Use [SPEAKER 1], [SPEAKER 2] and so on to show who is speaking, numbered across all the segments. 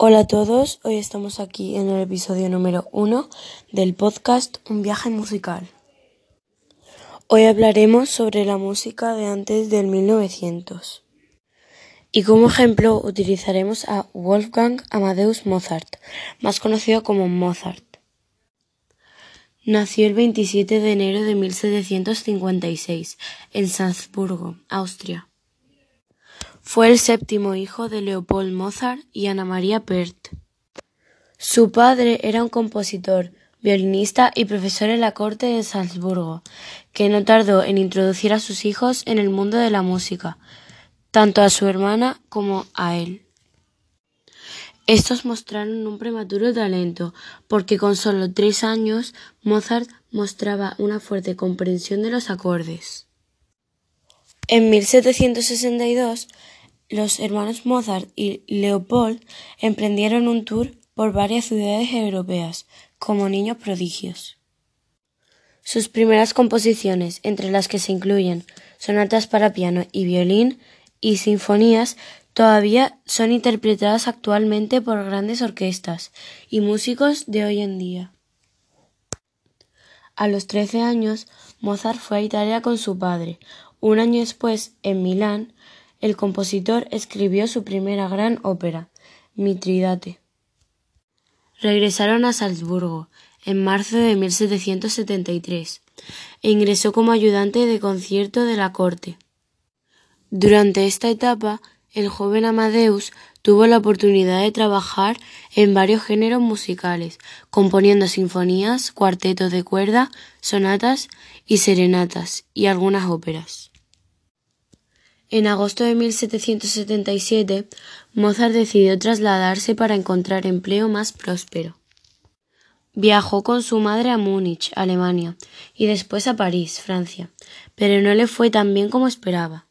[SPEAKER 1] Hola a todos, hoy estamos aquí en el episodio número uno del podcast Un viaje musical. Hoy hablaremos sobre la música de antes del 1900. Y como ejemplo utilizaremos a Wolfgang Amadeus Mozart, más conocido como Mozart. Nació el 27 de enero de 1756 en Salzburgo, Austria. Fue el séptimo hijo de Leopold Mozart y Ana María Pärt. Su padre era un compositor, violinista y profesor en la corte de Salzburgo, que no tardó en introducir a sus hijos en el mundo de la música, tanto a su hermana como a él. Estos mostraron un prematuro talento, porque con solo tres años Mozart mostraba una fuerte comprensión de los acordes. En 1762, los hermanos Mozart y Leopold emprendieron un tour por varias ciudades europeas como niños prodigios. Sus primeras composiciones, entre las que se incluyen sonatas para piano y violín y sinfonías, todavía son interpretadas actualmente por grandes orquestas y músicos de hoy en día. A los trece años, Mozart fue a Italia con su padre. Un año después, en Milán, el compositor escribió su primera gran ópera, Mitridate. Regresaron a Salzburgo en marzo de 1773 e ingresó como ayudante de concierto de la corte. Durante esta etapa el joven Amadeus tuvo la oportunidad de trabajar en varios géneros musicales, componiendo sinfonías, cuartetos de cuerda, sonatas y serenatas y algunas óperas. En agosto de 1777, Mozart decidió trasladarse para encontrar empleo más próspero. Viajó con su madre a Múnich, Alemania, y después a París, Francia, pero no le fue tan bien como esperaba.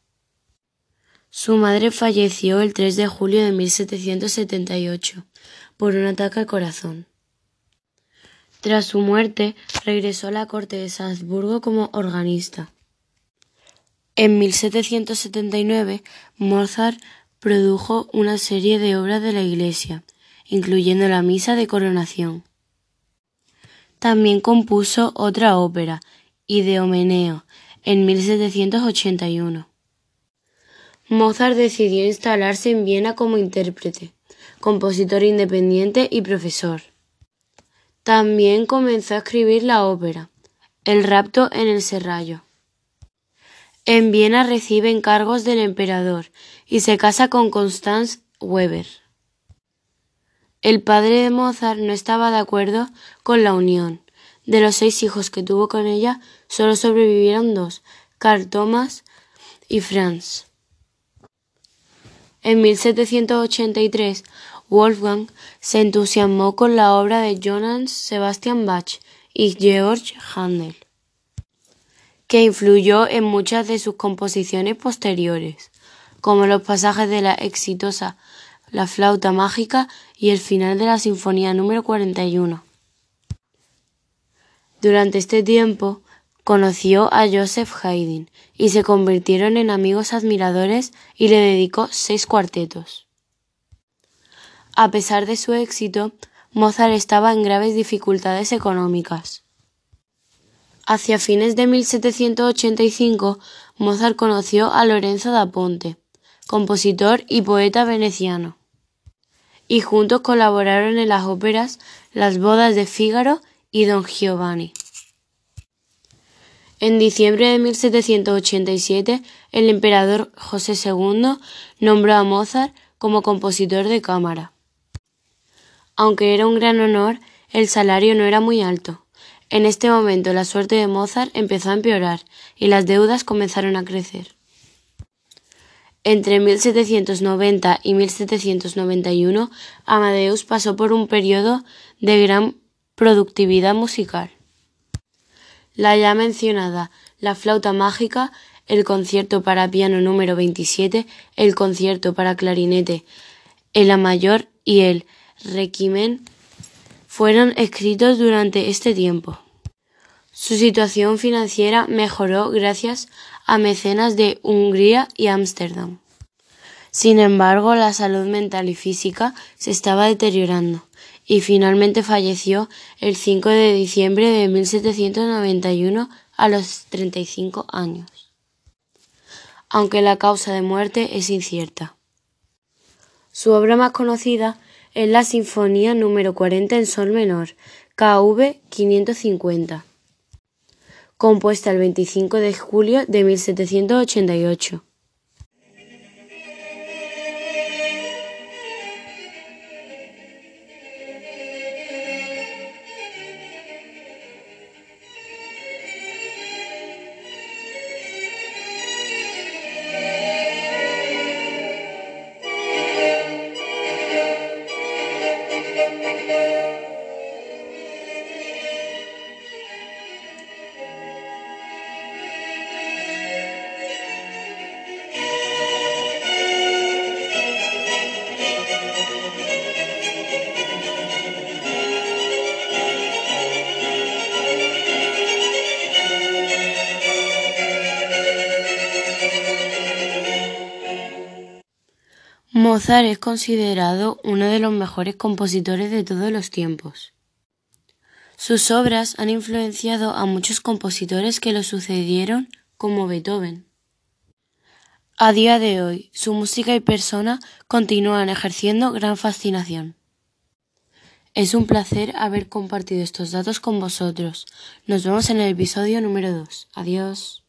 [SPEAKER 1] Su madre falleció el 3 de julio de 1778 por un ataque al corazón. Tras su muerte, regresó a la corte de Salzburgo como organista. En 1779, Mozart produjo una serie de obras de la Iglesia, incluyendo la Misa de Coronación. También compuso otra ópera, Ideomeneo, en 1781. Mozart decidió instalarse en Viena como intérprete, compositor independiente y profesor. También comenzó a escribir la ópera El rapto en el serrallo. En Viena recibe encargos del emperador y se casa con Constance Weber. El padre de Mozart no estaba de acuerdo con la unión. De los seis hijos que tuvo con ella, solo sobrevivieron dos, Carl Thomas y Franz. En 1783, Wolfgang se entusiasmó con la obra de Johann Sebastian Bach y Georg Handel, que influyó en muchas de sus composiciones posteriores, como los pasajes de la exitosa La flauta mágica y el final de la Sinfonía número 41. Durante este tiempo, Conoció a Joseph Haydn y se convirtieron en amigos admiradores y le dedicó seis cuartetos. A pesar de su éxito, Mozart estaba en graves dificultades económicas. Hacia fines de 1785, Mozart conoció a Lorenzo da Ponte, compositor y poeta veneciano, y juntos colaboraron en las óperas Las bodas de Fígaro y Don Giovanni. En diciembre de 1787, el emperador José II nombró a Mozart como compositor de cámara. Aunque era un gran honor, el salario no era muy alto. En este momento la suerte de Mozart empezó a empeorar y las deudas comenzaron a crecer. Entre 1790 y 1791, Amadeus pasó por un periodo de gran productividad musical la ya mencionada La flauta mágica, el concierto para piano número 27, el concierto para clarinete, el A mayor y el Requiem fueron escritos durante este tiempo. Su situación financiera mejoró gracias a mecenas de Hungría y Ámsterdam. Sin embargo, la salud mental y física se estaba deteriorando y finalmente falleció el 5 de diciembre de 1791 a los 35 años, aunque la causa de muerte es incierta. Su obra más conocida es la Sinfonía número 40 en Sol menor, KV 550, compuesta el 25 de julio de 1788. Mozart es considerado uno de los mejores compositores de todos los tiempos. Sus obras han influenciado a muchos compositores que lo sucedieron, como Beethoven. A día de hoy, su música y persona continúan ejerciendo gran fascinación. Es un placer haber compartido estos datos con vosotros. Nos vemos en el episodio número 2. Adiós.